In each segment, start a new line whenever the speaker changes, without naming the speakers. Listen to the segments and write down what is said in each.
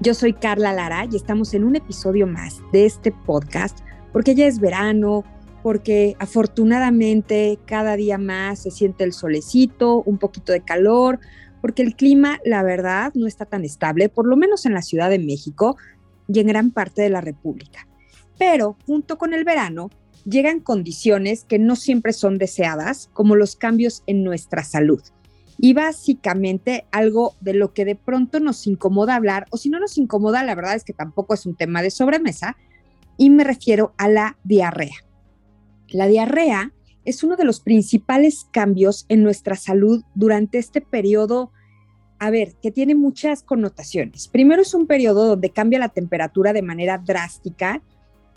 Yo soy Carla Lara y estamos en un episodio más de este podcast porque ya es verano, porque afortunadamente cada día más se siente el solecito, un poquito de calor, porque el clima, la verdad, no está tan estable, por lo menos en la Ciudad de México y en gran parte de la República. Pero junto con el verano llegan condiciones que no siempre son deseadas, como los cambios en nuestra salud y básicamente algo de lo que de pronto nos incomoda hablar, o si no nos incomoda, la verdad es que tampoco es un tema de sobremesa, y me refiero a la diarrea. La diarrea es uno de los principales cambios en nuestra salud durante este periodo, a ver, que tiene muchas connotaciones. Primero es un periodo donde cambia la temperatura de manera drástica,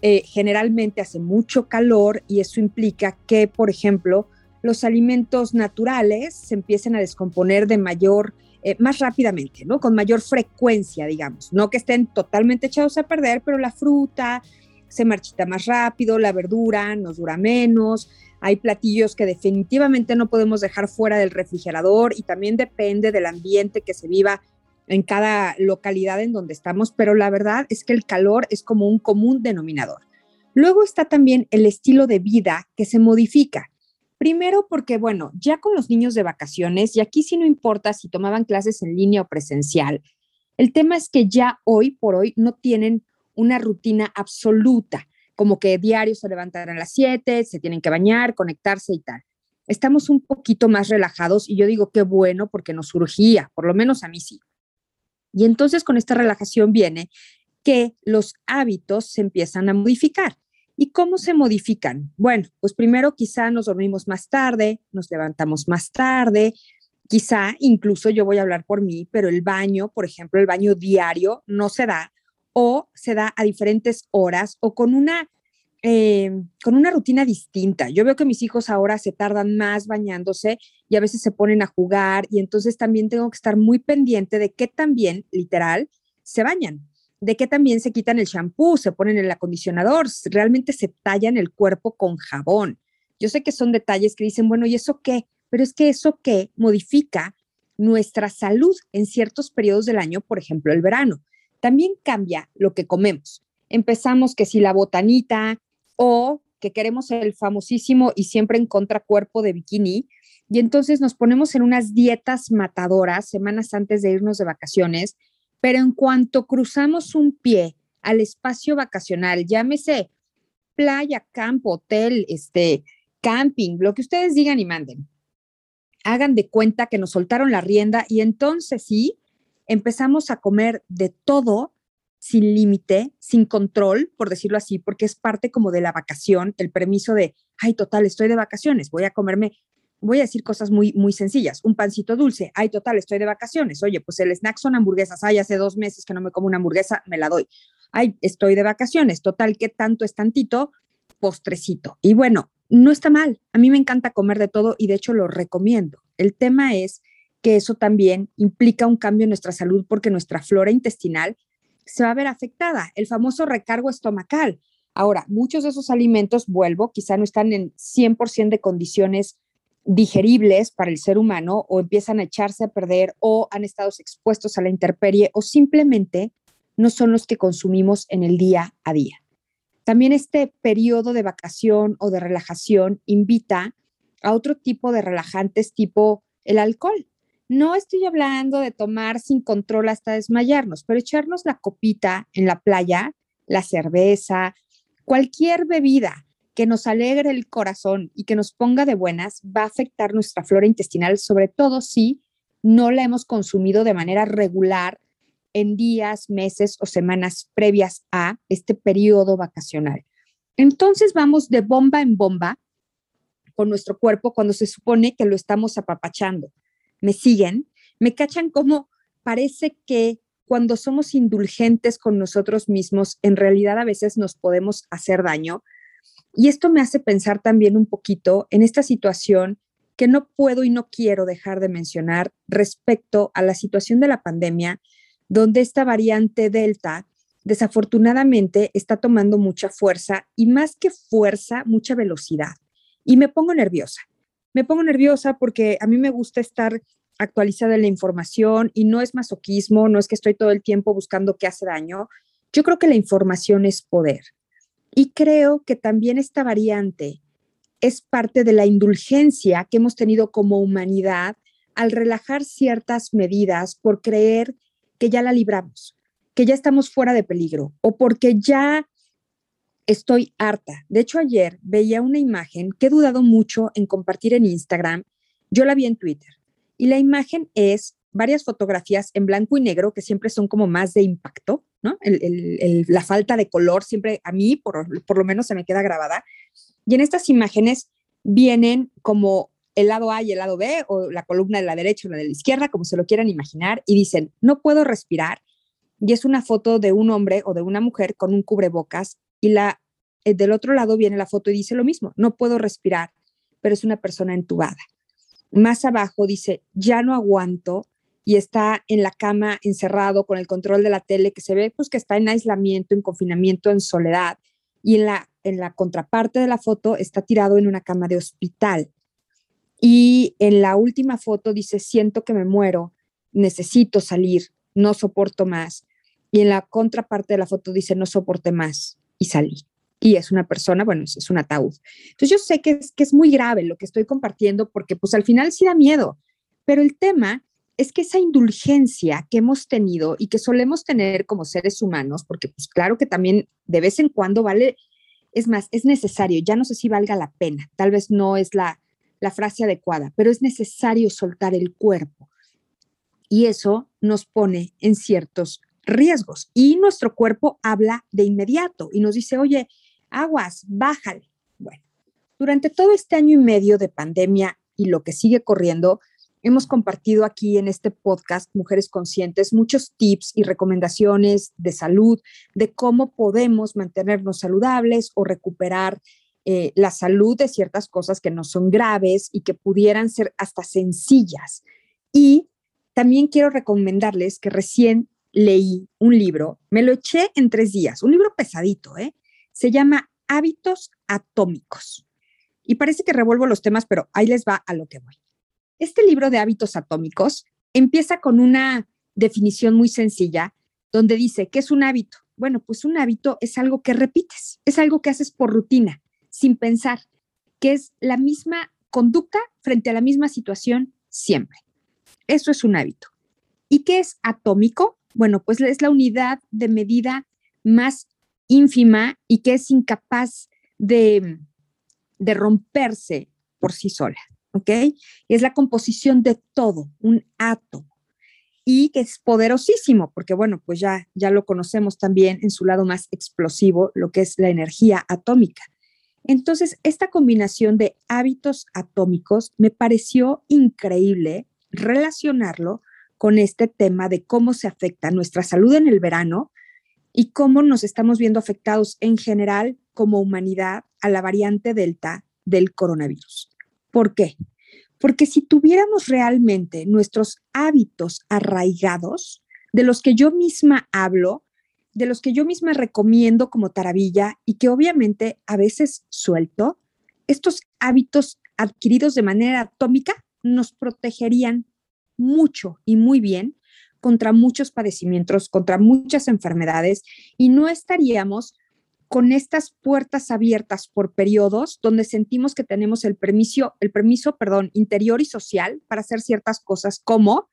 eh, generalmente hace mucho calor y eso implica que, por ejemplo, los alimentos naturales se empiecen a descomponer de mayor, eh, más rápidamente, ¿no? Con mayor frecuencia, digamos. No que estén totalmente echados a perder, pero la fruta se marchita más rápido, la verdura nos dura menos. Hay platillos que definitivamente no podemos dejar fuera del refrigerador y también depende del ambiente que se viva en cada localidad en donde estamos, pero la verdad es que el calor es como un común denominador. Luego está también el estilo de vida que se modifica. Primero porque, bueno, ya con los niños de vacaciones, y aquí sí no importa si tomaban clases en línea o presencial, el tema es que ya hoy por hoy no tienen una rutina absoluta, como que diario se levantan a las 7, se tienen que bañar, conectarse y tal. Estamos un poquito más relajados y yo digo qué bueno porque nos surgía, por lo menos a mí sí. Y entonces con esta relajación viene que los hábitos se empiezan a modificar. ¿Y cómo se modifican? Bueno, pues primero quizá nos dormimos más tarde, nos levantamos más tarde, quizá incluso yo voy a hablar por mí, pero el baño, por ejemplo, el baño diario no se da o se da a diferentes horas o con una, eh, con una rutina distinta. Yo veo que mis hijos ahora se tardan más bañándose y a veces se ponen a jugar y entonces también tengo que estar muy pendiente de que también, literal, se bañan de que también se quitan el shampoo, se ponen el acondicionador, realmente se tallan el cuerpo con jabón. Yo sé que son detalles que dicen, bueno, ¿y eso qué? Pero es que eso qué modifica nuestra salud en ciertos periodos del año, por ejemplo, el verano. También cambia lo que comemos. Empezamos que si la botanita o que queremos el famosísimo y siempre en contracuerpo de bikini, y entonces nos ponemos en unas dietas matadoras semanas antes de irnos de vacaciones pero en cuanto cruzamos un pie al espacio vacacional, llámese playa, campo, hotel, este, camping, lo que ustedes digan y manden, hagan de cuenta que nos soltaron la rienda y entonces sí, empezamos a comer de todo sin límite, sin control, por decirlo así, porque es parte como de la vacación, el permiso de, ay, total, estoy de vacaciones, voy a comerme voy a decir cosas muy, muy sencillas. Un pancito dulce, ay, total, estoy de vacaciones. Oye, pues el snack son hamburguesas. Ay, hace dos meses que no me como una hamburguesa, me la doy. Ay, estoy de vacaciones. Total, ¿qué tanto es tantito? Postrecito. Y bueno, no está mal. A mí me encanta comer de todo y de hecho lo recomiendo. El tema es que eso también implica un cambio en nuestra salud porque nuestra flora intestinal se va a ver afectada. El famoso recargo estomacal. Ahora, muchos de esos alimentos, vuelvo, quizá no están en 100% de condiciones digeribles para el ser humano o empiezan a echarse a perder o han estado expuestos a la intemperie o simplemente no son los que consumimos en el día a día. También este periodo de vacación o de relajación invita a otro tipo de relajantes tipo el alcohol. No estoy hablando de tomar sin control hasta desmayarnos, pero echarnos la copita en la playa, la cerveza, cualquier bebida que nos alegre el corazón y que nos ponga de buenas va a afectar nuestra flora intestinal, sobre todo si no la hemos consumido de manera regular en días, meses o semanas previas a este periodo vacacional. Entonces vamos de bomba en bomba con nuestro cuerpo cuando se supone que lo estamos apapachando. ¿Me siguen? ¿Me cachan como parece que cuando somos indulgentes con nosotros mismos, en realidad a veces nos podemos hacer daño. Y esto me hace pensar también un poquito en esta situación que no puedo y no quiero dejar de mencionar respecto a la situación de la pandemia, donde esta variante Delta desafortunadamente está tomando mucha fuerza y más que fuerza, mucha velocidad. Y me pongo nerviosa. Me pongo nerviosa porque a mí me gusta estar actualizada en la información y no es masoquismo, no es que estoy todo el tiempo buscando qué hace daño. Yo creo que la información es poder. Y creo que también esta variante es parte de la indulgencia que hemos tenido como humanidad al relajar ciertas medidas por creer que ya la libramos, que ya estamos fuera de peligro o porque ya estoy harta. De hecho, ayer veía una imagen que he dudado mucho en compartir en Instagram. Yo la vi en Twitter y la imagen es varias fotografías en blanco y negro que siempre son como más de impacto, ¿no? la falta de color siempre a mí, por, por lo menos, se me queda grabada. Y en estas imágenes vienen como el lado A y el lado B, o la columna de la derecha o la de la izquierda, como se lo quieran imaginar, y dicen, no puedo respirar. Y es una foto de un hombre o de una mujer con un cubrebocas, y la, eh, del otro lado viene la foto y dice lo mismo, no puedo respirar, pero es una persona entubada. Más abajo dice, ya no aguanto, y está en la cama encerrado con el control de la tele, que se ve pues que está en aislamiento, en confinamiento, en soledad, y en la en la contraparte de la foto está tirado en una cama de hospital. Y en la última foto dice, siento que me muero, necesito salir, no soporto más. Y en la contraparte de la foto dice, no soporte más y salí. Y es una persona, bueno, es, un ataúd. Entonces yo sé que es, que es muy grave lo que estoy compartiendo porque pues al final sí da miedo, pero el tema es que esa indulgencia que hemos tenido y que solemos tener como seres humanos, porque pues claro que también de vez en cuando vale es más, es necesario, ya no sé si valga la pena, tal vez no es la, la frase adecuada, pero es necesario soltar el cuerpo. Y eso nos pone en ciertos riesgos. Y nuestro cuerpo habla de inmediato y nos dice, oye, aguas, bájale. Bueno, durante todo este año y medio de pandemia y lo que sigue corriendo, Hemos compartido aquí en este podcast, Mujeres Conscientes, muchos tips y recomendaciones de salud, de cómo podemos mantenernos saludables o recuperar eh, la salud de ciertas cosas que no son graves y que pudieran ser hasta sencillas. Y también quiero recomendarles que recién leí un libro, me lo eché en tres días, un libro pesadito, ¿eh? Se llama Hábitos Atómicos. Y parece que revuelvo los temas, pero ahí les va a lo que voy. Este libro de hábitos atómicos empieza con una definición muy sencilla donde dice, ¿qué es un hábito? Bueno, pues un hábito es algo que repites, es algo que haces por rutina, sin pensar, que es la misma conducta frente a la misma situación siempre. Eso es un hábito. ¿Y qué es atómico? Bueno, pues es la unidad de medida más ínfima y que es incapaz de, de romperse por sí sola. ¿Ok? Es la composición de todo, un átomo. Y que es poderosísimo, porque bueno, pues ya, ya lo conocemos también en su lado más explosivo, lo que es la energía atómica. Entonces, esta combinación de hábitos atómicos me pareció increíble relacionarlo con este tema de cómo se afecta nuestra salud en el verano y cómo nos estamos viendo afectados en general como humanidad a la variante Delta del coronavirus. ¿Por qué? Porque si tuviéramos realmente nuestros hábitos arraigados, de los que yo misma hablo, de los que yo misma recomiendo como taravilla y que obviamente a veces suelto, estos hábitos adquiridos de manera atómica nos protegerían mucho y muy bien contra muchos padecimientos, contra muchas enfermedades y no estaríamos con estas puertas abiertas por periodos donde sentimos que tenemos el permiso, el permiso, perdón, interior y social para hacer ciertas cosas como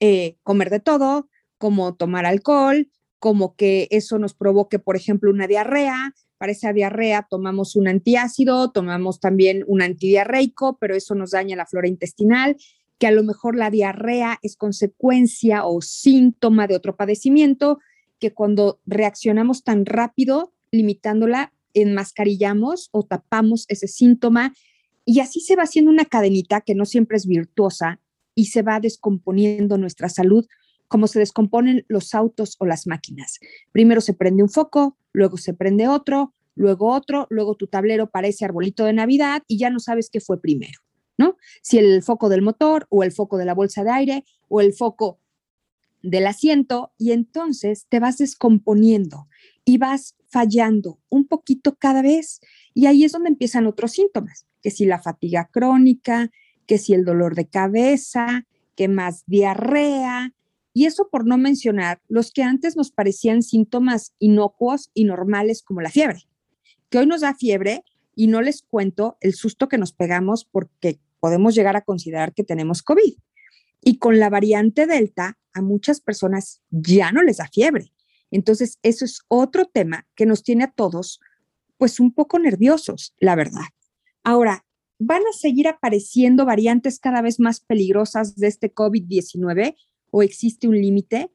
eh, comer de todo, como tomar alcohol, como que eso nos provoque, por ejemplo, una diarrea. Para esa diarrea tomamos un antiácido, tomamos también un antidiarreico, pero eso nos daña la flora intestinal, que a lo mejor la diarrea es consecuencia o síntoma de otro padecimiento, que cuando reaccionamos tan rápido limitándola, enmascarillamos o tapamos ese síntoma y así se va haciendo una cadenita que no siempre es virtuosa y se va descomponiendo nuestra salud como se descomponen los autos o las máquinas. Primero se prende un foco, luego se prende otro, luego otro, luego tu tablero parece arbolito de Navidad y ya no sabes qué fue primero, ¿no? Si el foco del motor o el foco de la bolsa de aire o el foco del asiento y entonces te vas descomponiendo y vas fallando un poquito cada vez y ahí es donde empiezan otros síntomas, que si la fatiga crónica, que si el dolor de cabeza, que más diarrea, y eso por no mencionar los que antes nos parecían síntomas inocuos y normales como la fiebre, que hoy nos da fiebre y no les cuento el susto que nos pegamos porque podemos llegar a considerar que tenemos COVID. Y con la variante Delta, a muchas personas ya no les da fiebre. Entonces, eso es otro tema que nos tiene a todos, pues un poco nerviosos, la verdad. Ahora, ¿van a seguir apareciendo variantes cada vez más peligrosas de este COVID-19 o existe un límite?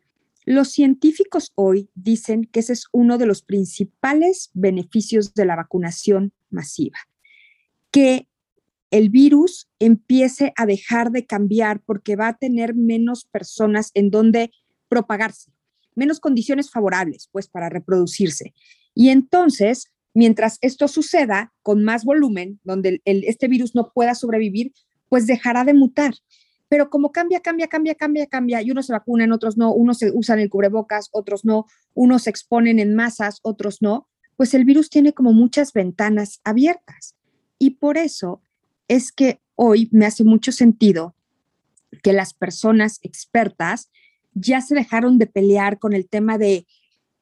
Los científicos hoy dicen que ese es uno de los principales beneficios de la vacunación masiva, que el virus empiece a dejar de cambiar porque va a tener menos personas en donde propagarse, menos condiciones favorables, pues, para reproducirse. Y entonces, mientras esto suceda con más volumen, donde este virus no pueda sobrevivir, pues dejará de mutar pero como cambia, cambia, cambia, cambia, cambia, y unos se vacunan, otros no, unos se usan el cubrebocas, otros no, unos se exponen en masas, otros no, pues el virus tiene como muchas ventanas abiertas. Y por eso es que hoy me hace mucho sentido que las personas expertas ya se dejaron de pelear con el tema de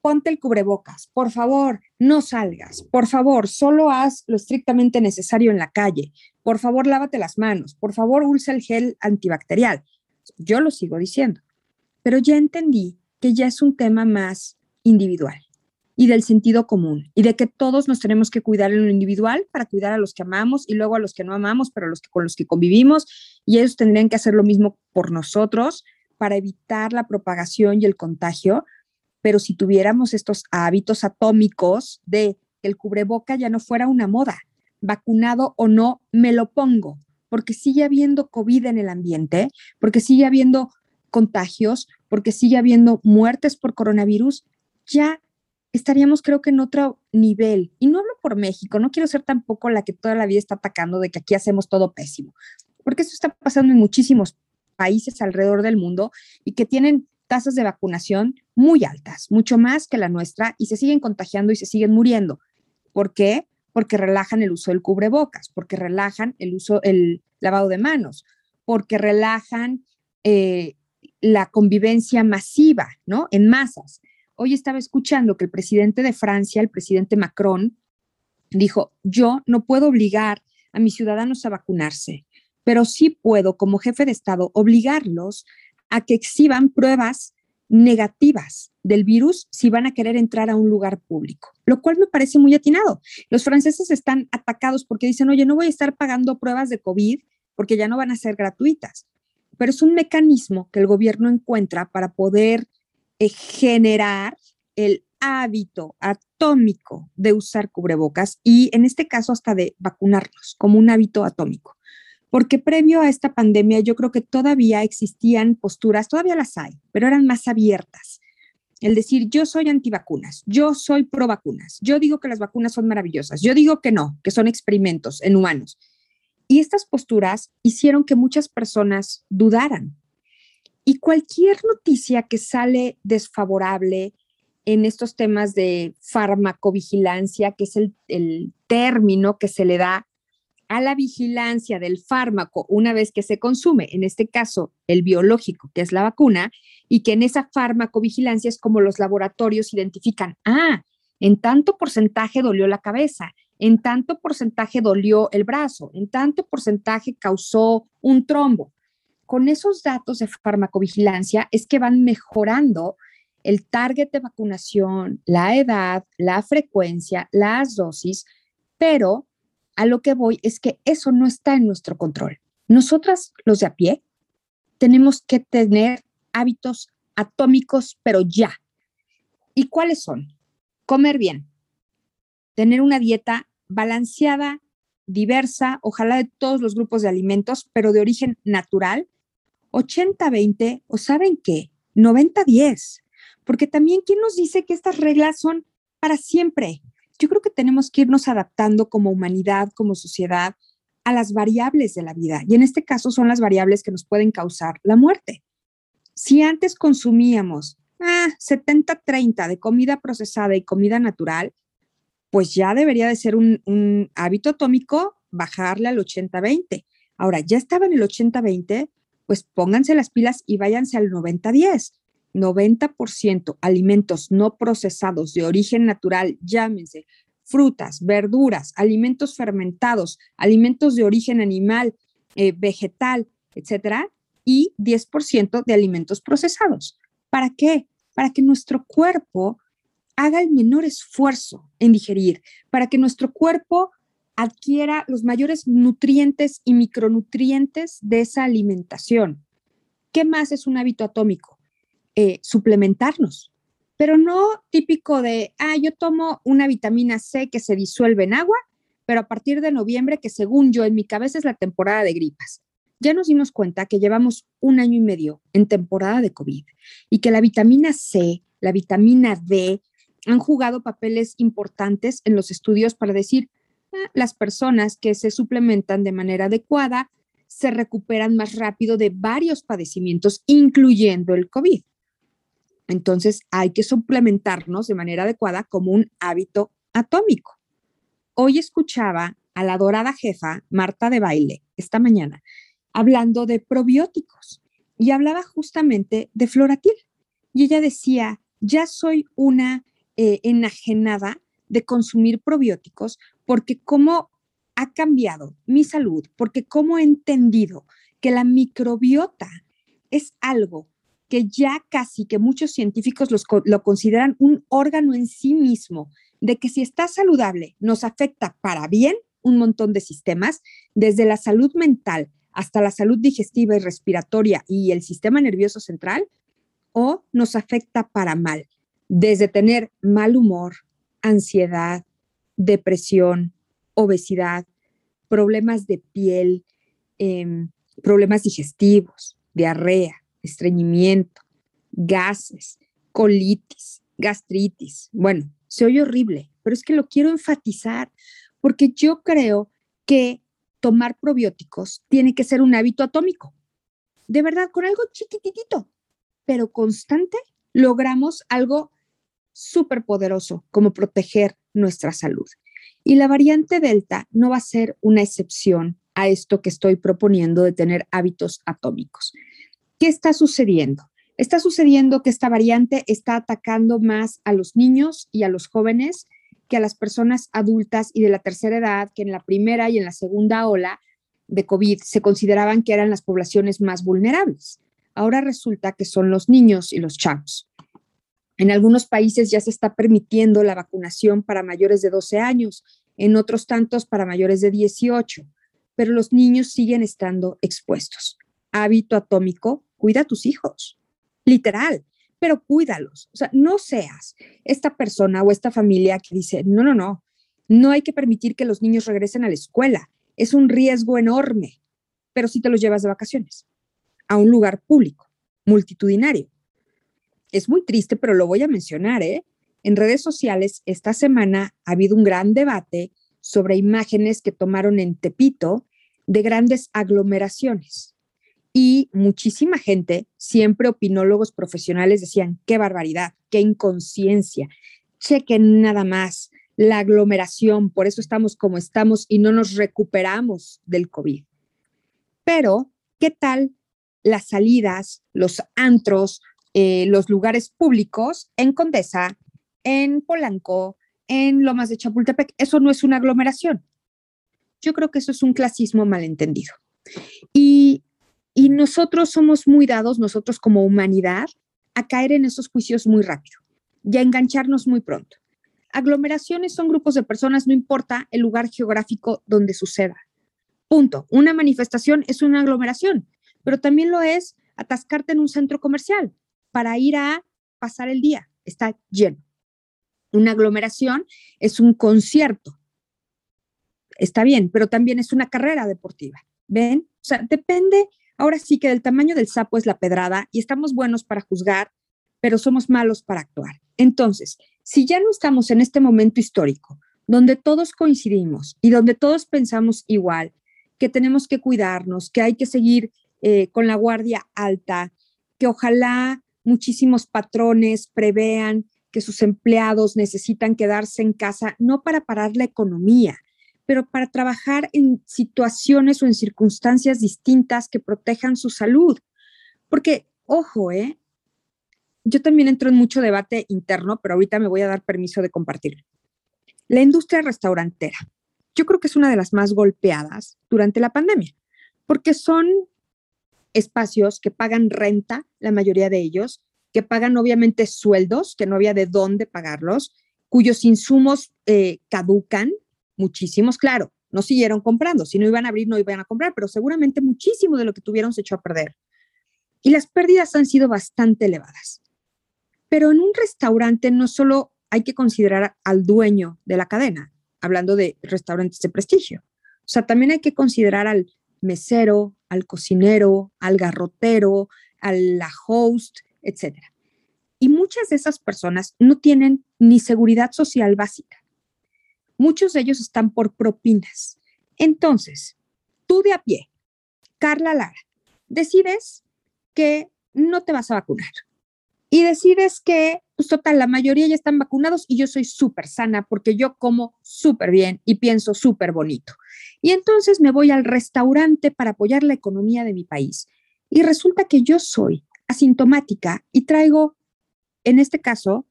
ponte el cubrebocas, por favor, no salgas, por favor, solo haz lo estrictamente necesario en la calle, por favor, lávate las manos, por favor, usa el gel antibacterial. Yo lo sigo diciendo, pero ya entendí que ya es un tema más individual y del sentido común y de que todos nos tenemos que cuidar en lo individual para cuidar a los que amamos y luego a los que no amamos, pero a los que con los que convivimos y ellos tendrían que hacer lo mismo por nosotros para evitar la propagación y el contagio, pero si tuviéramos estos hábitos atómicos de que el cubreboca ya no fuera una moda, vacunado o no, me lo pongo, porque sigue habiendo COVID en el ambiente, porque sigue habiendo contagios, porque sigue habiendo muertes por coronavirus, ya estaríamos creo que en otro nivel. Y no hablo por México, no quiero ser tampoco la que toda la vida está atacando de que aquí hacemos todo pésimo, porque eso está pasando en muchísimos países alrededor del mundo y que tienen tasas de vacunación muy altas, mucho más que la nuestra, y se siguen contagiando y se siguen muriendo. ¿Por qué? Porque relajan el uso del cubrebocas, porque relajan el uso, el lavado de manos, porque relajan eh, la convivencia masiva, ¿no? En masas. Hoy estaba escuchando que el presidente de Francia, el presidente Macron, dijo, yo no puedo obligar a mis ciudadanos a vacunarse, pero sí puedo, como jefe de Estado, obligarlos a que exhiban pruebas negativas del virus si van a querer entrar a un lugar público, lo cual me parece muy atinado. Los franceses están atacados porque dicen, oye, no voy a estar pagando pruebas de COVID porque ya no van a ser gratuitas, pero es un mecanismo que el gobierno encuentra para poder eh, generar el hábito atómico de usar cubrebocas y en este caso hasta de vacunarnos como un hábito atómico porque previo a esta pandemia yo creo que todavía existían posturas, todavía las hay, pero eran más abiertas. El decir, yo soy antivacunas, yo soy pro vacunas, yo digo que las vacunas son maravillosas, yo digo que no, que son experimentos en humanos. Y estas posturas hicieron que muchas personas dudaran. Y cualquier noticia que sale desfavorable en estos temas de farmacovigilancia, que es el, el término que se le da a la vigilancia del fármaco una vez que se consume, en este caso el biológico, que es la vacuna, y que en esa farmacovigilancia es como los laboratorios identifican, ah, en tanto porcentaje dolió la cabeza, en tanto porcentaje dolió el brazo, en tanto porcentaje causó un trombo. Con esos datos de farmacovigilancia es que van mejorando el target de vacunación, la edad, la frecuencia, las dosis, pero a lo que voy es que eso no está en nuestro control. Nosotras, los de a pie, tenemos que tener hábitos atómicos, pero ya. ¿Y cuáles son? Comer bien, tener una dieta balanceada, diversa, ojalá de todos los grupos de alimentos, pero de origen natural, 80-20, o saben qué, 90-10, porque también, ¿quién nos dice que estas reglas son para siempre? Yo creo que tenemos que irnos adaptando como humanidad, como sociedad, a las variables de la vida. Y en este caso son las variables que nos pueden causar la muerte. Si antes consumíamos ah, 70-30 de comida procesada y comida natural, pues ya debería de ser un, un hábito atómico bajarle al 80-20. Ahora, ya estaba en el 80-20, pues pónganse las pilas y váyanse al 90-10. 90% alimentos no procesados de origen natural, llámense frutas, verduras, alimentos fermentados, alimentos de origen animal, eh, vegetal, etcétera, y 10% de alimentos procesados. ¿Para qué? Para que nuestro cuerpo haga el menor esfuerzo en digerir, para que nuestro cuerpo adquiera los mayores nutrientes y micronutrientes de esa alimentación. ¿Qué más es un hábito atómico? Eh, suplementarnos, pero no típico de, ah, yo tomo una vitamina C que se disuelve en agua, pero a partir de noviembre, que según yo en mi cabeza es la temporada de gripas. Ya nos dimos cuenta que llevamos un año y medio en temporada de COVID y que la vitamina C, la vitamina D, han jugado papeles importantes en los estudios para decir, ah, las personas que se suplementan de manera adecuada se recuperan más rápido de varios padecimientos, incluyendo el COVID. Entonces hay que suplementarnos de manera adecuada como un hábito atómico. Hoy escuchaba a la dorada jefa Marta de Baile esta mañana hablando de probióticos y hablaba justamente de floratil. Y ella decía, ya soy una eh, enajenada de consumir probióticos porque como ha cambiado mi salud, porque como he entendido que la microbiota es algo que ya casi que muchos científicos lo consideran un órgano en sí mismo, de que si está saludable nos afecta para bien un montón de sistemas, desde la salud mental hasta la salud digestiva y respiratoria y el sistema nervioso central, o nos afecta para mal, desde tener mal humor, ansiedad, depresión, obesidad, problemas de piel, em, problemas digestivos, diarrea, estreñimiento, gases, colitis, gastritis. Bueno, se oye horrible, pero es que lo quiero enfatizar porque yo creo que tomar probióticos tiene que ser un hábito atómico. De verdad, con algo chiquitito, pero constante, logramos algo súper poderoso como proteger nuestra salud. Y la variante Delta no va a ser una excepción a esto que estoy proponiendo de tener hábitos atómicos. ¿Qué está sucediendo? Está sucediendo que esta variante está atacando más a los niños y a los jóvenes que a las personas adultas y de la tercera edad, que en la primera y en la segunda ola de COVID se consideraban que eran las poblaciones más vulnerables. Ahora resulta que son los niños y los chavos. En algunos países ya se está permitiendo la vacunación para mayores de 12 años, en otros tantos para mayores de 18, pero los niños siguen estando expuestos. Hábito atómico cuida a tus hijos, literal, pero cuídalos. O sea, no seas esta persona o esta familia que dice, no, no, no, no hay que permitir que los niños regresen a la escuela. Es un riesgo enorme, pero si te los llevas de vacaciones a un lugar público, multitudinario. Es muy triste, pero lo voy a mencionar, ¿eh? En redes sociales esta semana ha habido un gran debate sobre imágenes que tomaron en Tepito de grandes aglomeraciones. Y muchísima gente, siempre opinólogos profesionales decían, qué barbaridad, qué inconsciencia, chequen nada más la aglomeración, por eso estamos como estamos y no nos recuperamos del COVID. Pero, ¿qué tal las salidas, los antros, eh, los lugares públicos en Condesa, en Polanco, en Lomas de Chapultepec? Eso no es una aglomeración. Yo creo que eso es un clasismo malentendido. Y y nosotros somos muy dados, nosotros como humanidad, a caer en esos juicios muy rápido y a engancharnos muy pronto. Aglomeraciones son grupos de personas, no importa el lugar geográfico donde suceda. Punto. Una manifestación es una aglomeración, pero también lo es atascarte en un centro comercial para ir a pasar el día. Está lleno. Una aglomeración es un concierto. Está bien, pero también es una carrera deportiva. ¿Ven? O sea, depende Ahora sí que del tamaño del sapo es la pedrada y estamos buenos para juzgar, pero somos malos para actuar. Entonces, si ya no estamos en este momento histórico, donde todos coincidimos y donde todos pensamos igual, que tenemos que cuidarnos, que hay que seguir eh, con la guardia alta, que ojalá muchísimos patrones prevean que sus empleados necesitan quedarse en casa, no para parar la economía, pero para trabajar en situaciones o en circunstancias distintas que protejan su salud. Porque, ojo, ¿eh? yo también entro en mucho debate interno, pero ahorita me voy a dar permiso de compartirlo. La industria restaurantera, yo creo que es una de las más golpeadas durante la pandemia, porque son espacios que pagan renta, la mayoría de ellos, que pagan obviamente sueldos, que no había de dónde pagarlos, cuyos insumos eh, caducan, muchísimos, claro, no siguieron comprando, si no iban a abrir, no iban a comprar, pero seguramente muchísimo de lo que tuvieron se echó a perder. Y las pérdidas han sido bastante elevadas. Pero en un restaurante no solo hay que considerar al dueño de la cadena, hablando de restaurantes de prestigio, o sea, también hay que considerar al mesero, al cocinero, al garrotero, a la host, etc. Y muchas de esas personas no tienen ni seguridad social básica. Muchos de ellos están por propinas. Entonces, tú de a pie, Carla Lara, decides que no te vas a vacunar y decides que, pues total, la mayoría ya están vacunados y yo soy súper sana porque yo como súper bien y pienso súper bonito. Y entonces me voy al restaurante para apoyar la economía de mi país. Y resulta que yo soy asintomática y traigo, en este caso,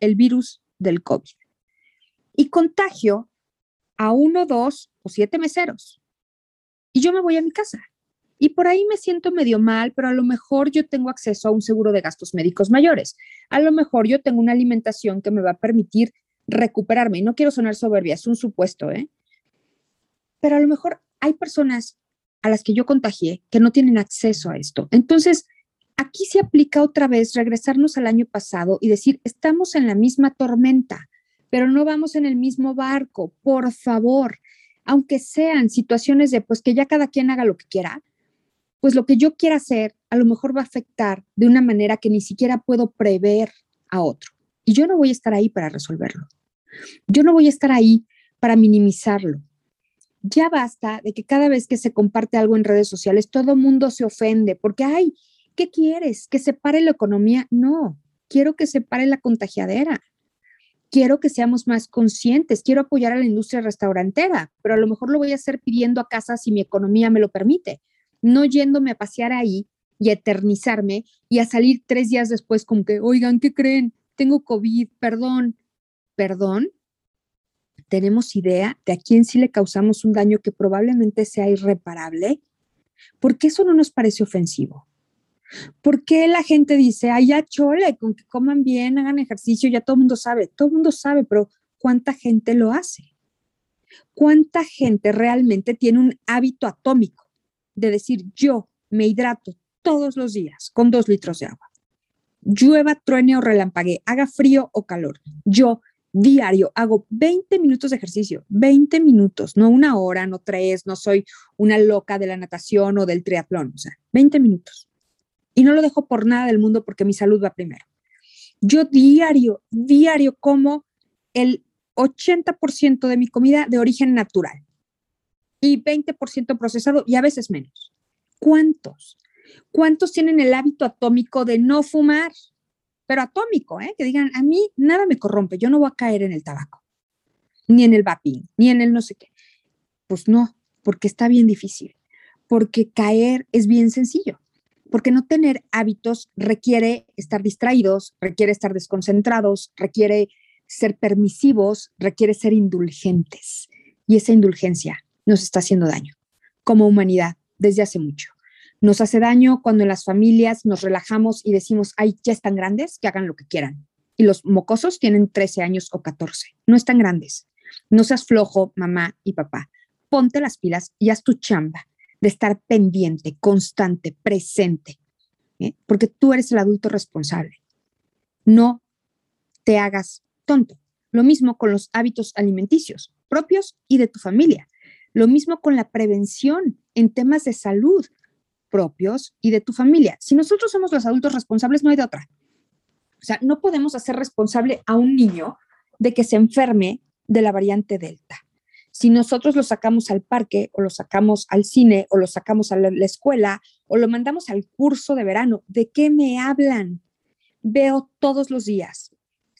el virus del COVID. Y contagio a uno, dos o siete meseros. Y yo me voy a mi casa. Y por ahí me siento medio mal, pero a lo mejor yo tengo acceso a un seguro de gastos médicos mayores. A lo mejor yo tengo una alimentación que me va a permitir recuperarme. Y no quiero sonar soberbia, es un supuesto, ¿eh? Pero a lo mejor hay personas a las que yo contagié que no tienen acceso a esto. Entonces, aquí se aplica otra vez regresarnos al año pasado y decir, estamos en la misma tormenta, pero no vamos en el mismo barco, por favor. Aunque sean situaciones de, pues que ya cada quien haga lo que quiera, pues lo que yo quiera hacer a lo mejor va a afectar de una manera que ni siquiera puedo prever a otro. Y yo no voy a estar ahí para resolverlo. Yo no voy a estar ahí para minimizarlo. Ya basta de que cada vez que se comparte algo en redes sociales, todo mundo se ofende porque, ay, ¿qué quieres? ¿Que se pare la economía? No, quiero que se pare la contagiadera. Quiero que seamos más conscientes, quiero apoyar a la industria restaurantera, pero a lo mejor lo voy a hacer pidiendo a casa si mi economía me lo permite no yéndome a pasear ahí y a eternizarme y a salir tres días después como que, oigan, ¿qué creen? Tengo COVID, perdón, perdón. ¿Tenemos idea de a quién sí le causamos un daño que probablemente sea irreparable? ¿Por qué eso no nos parece ofensivo? ¿Por qué la gente dice, ay, chole, con que coman bien, hagan ejercicio, ya todo el mundo sabe? Todo el mundo sabe, pero ¿cuánta gente lo hace? ¿Cuánta gente realmente tiene un hábito atómico? de decir yo me hidrato todos los días con dos litros de agua. Llueva, truene o relampague, haga frío o calor. Yo diario hago 20 minutos de ejercicio, 20 minutos, no una hora, no tres, no soy una loca de la natación o del triatlón, o sea, 20 minutos. Y no lo dejo por nada del mundo porque mi salud va primero. Yo diario, diario como el 80% de mi comida de origen natural y 20% procesado y a veces menos. ¿Cuántos? ¿Cuántos tienen el hábito atómico de no fumar? Pero atómico, ¿eh? Que digan, a mí nada me corrompe, yo no voy a caer en el tabaco, ni en el vaping, ni en el no sé qué. Pues no, porque está bien difícil, porque caer es bien sencillo, porque no tener hábitos requiere estar distraídos, requiere estar desconcentrados, requiere ser permisivos, requiere ser indulgentes. Y esa indulgencia nos está haciendo daño como humanidad desde hace mucho. Nos hace daño cuando en las familias nos relajamos y decimos, ay, ya están grandes, que hagan lo que quieran. Y los mocosos tienen 13 años o 14. No están grandes. No seas flojo, mamá y papá. Ponte las pilas y haz tu chamba de estar pendiente, constante, presente. ¿eh? Porque tú eres el adulto responsable. No te hagas tonto. Lo mismo con los hábitos alimenticios propios y de tu familia. Lo mismo con la prevención en temas de salud. propios y de tu familia. Si nosotros somos los adultos responsables, no hay de otra. O sea, no podemos hacer responsable a un niño de que se enferme de la variante Delta. Si nosotros lo sacamos al parque o lo sacamos al cine o lo sacamos a la, escuela o lo mandamos al curso de verano, ¿de qué me hablan? Veo todos los días.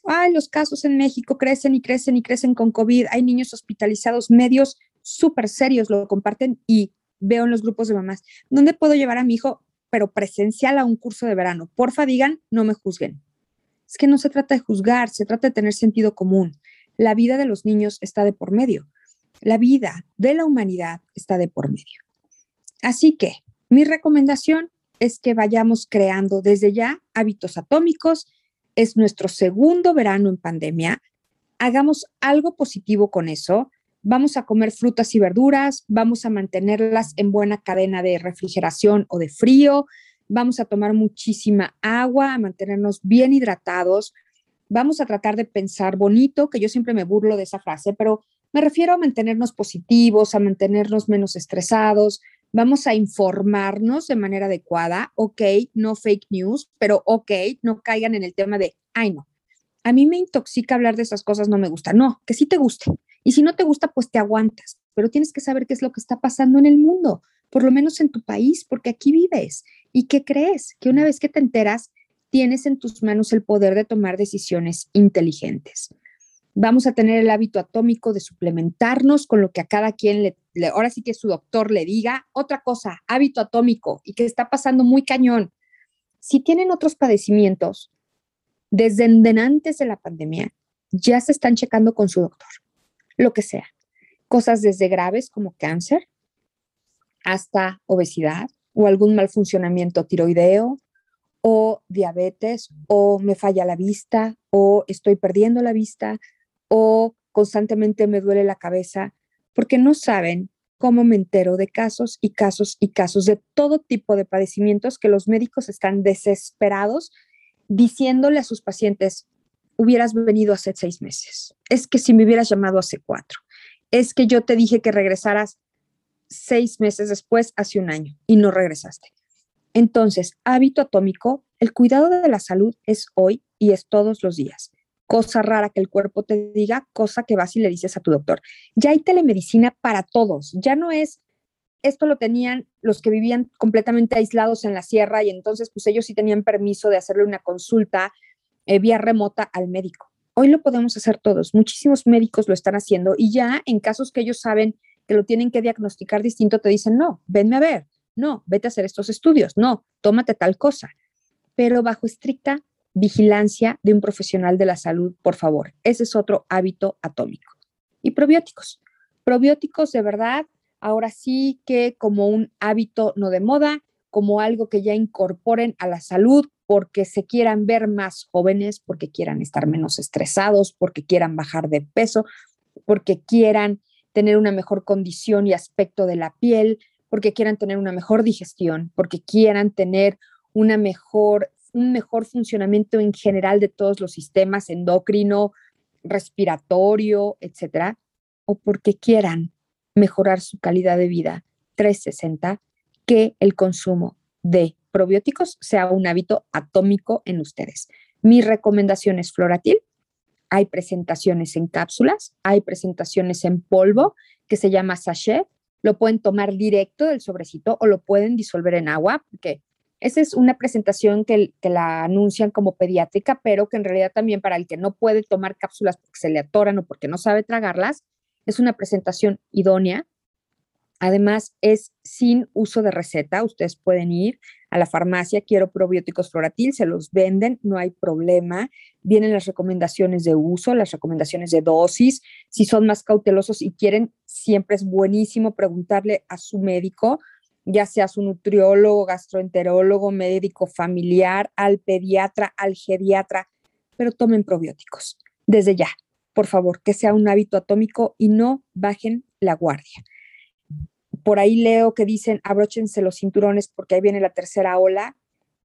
Ay, los casos en México crecen y crecen y crecen con COVID. Hay niños hospitalizados, medios súper serios lo comparten y veo en los grupos de mamás, ¿dónde puedo llevar a mi hijo, pero presencial a un curso de verano? Porfa, digan, no me juzguen. Es que no se trata de juzgar, se trata de tener sentido común. La vida de los niños está de por medio. La vida de la humanidad está de por medio. Así que mi recomendación es que vayamos creando desde ya hábitos atómicos. Es nuestro segundo verano en pandemia. Hagamos algo positivo con eso. Vamos a comer frutas y verduras, vamos a mantenerlas en buena cadena de refrigeración o de frío, vamos a tomar muchísima agua, a mantenernos bien hidratados, vamos a tratar de pensar bonito, que yo siempre me burlo de esa frase, pero me refiero a mantenernos positivos, a mantenernos menos estresados, vamos a informarnos de manera adecuada, ok, no fake news, pero ok, no caigan en el tema de, ay no, a mí me intoxica hablar de esas cosas, no me gusta, no, que sí te guste. Y si no te gusta, pues te aguantas, pero tienes que saber qué es lo que está pasando en el mundo, por lo menos en tu país, porque aquí vives. ¿Y qué crees? Que una vez que te enteras, tienes en tus manos el poder de tomar decisiones inteligentes. Vamos a tener el hábito atómico de suplementarnos con lo que a cada quien le, ahora sí que su doctor le diga. Otra cosa, hábito atómico y que está pasando muy cañón. Si tienen otros padecimientos, desde antes de la pandemia, ya se están checando con su doctor, lo que sea. Cosas desde graves como cáncer hasta obesidad o algún mal funcionamiento tiroideo o diabetes o me falla la vista o estoy perdiendo la vista o constantemente me duele la cabeza porque no saben cómo me entero de casos y casos y casos de todo tipo de padecimientos que los médicos están desesperados diciéndole a sus pacientes, hubieras venido hace seis meses, es que si me hubieras llamado hace cuatro, es que yo te dije que regresaras seis meses después, hace un año, y no regresaste. Entonces, hábito atómico, el cuidado de la salud es hoy y es todos los días. Cosa rara que el cuerpo te diga, cosa que vas y le dices a tu doctor. Ya hay telemedicina para todos, ya no es, esto lo tenían los que vivían completamente aislados en la sierra y entonces pues ellos sí tenían permiso de hacerle una consulta eh, vía remota al médico. Hoy lo podemos hacer todos, muchísimos médicos lo están haciendo y ya en casos que ellos saben que lo tienen que diagnosticar distinto, te dicen, no, venme a ver, no, vete a hacer estos estudios, no, tómate tal cosa, pero bajo estricta vigilancia de un profesional de la salud, por favor. Ese es otro hábito atómico. Y probióticos. Probióticos de verdad, ahora sí que como un hábito no de moda, como algo que ya incorporen a la salud porque se quieran ver más jóvenes, porque quieran estar menos estresados, porque quieran bajar de peso, porque quieran tener una mejor condición y aspecto de la piel, porque quieran tener una mejor digestión, porque quieran tener una mejor, un mejor funcionamiento en general de todos los sistemas endocrino, respiratorio, etcétera, o porque quieran mejorar su calidad de vida 360, que el consumo de probióticos sea un hábito atómico en ustedes. Mi recomendación es Floratil, hay presentaciones en cápsulas, hay presentaciones en polvo que se llama sachet. Lo pueden tomar directo del sobrecito o lo pueden disolver en agua, porque esa es una presentación que, la anuncian como pediátrica, pero que en realidad también para el que no puede tomar cápsulas porque se le atoran o porque no sabe tragarlas, es una presentación idónea Además, es sin uso de receta. Ustedes pueden ir a la farmacia, quiero probióticos floratil, se los venden, no hay problema. Vienen las recomendaciones de uso, las recomendaciones de dosis. Si son más cautelosos y quieren, siempre es buenísimo preguntarle a su médico, ya sea su nutriólogo, gastroenterólogo, médico familiar, al pediatra, al geriatra, pero tomen probióticos desde ya, por favor, que sea un hábito atómico y no bajen la guardia. Por ahí leo que dicen abróchense los cinturones porque ahí viene la tercera ola.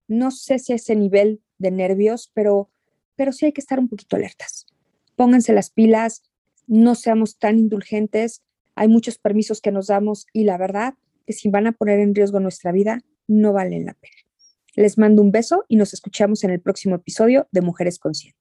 No sé si ese nivel de nervios, pero, pero sí hay que estar un poquito alertas. Pónganse las pilas, no seamos tan indulgentes. Hay muchos permisos que nos damos y la verdad que si van a poner en riesgo nuestra vida, no valen la pena. Les mando un beso y nos escuchamos en el próximo episodio de Mujeres Conscientes.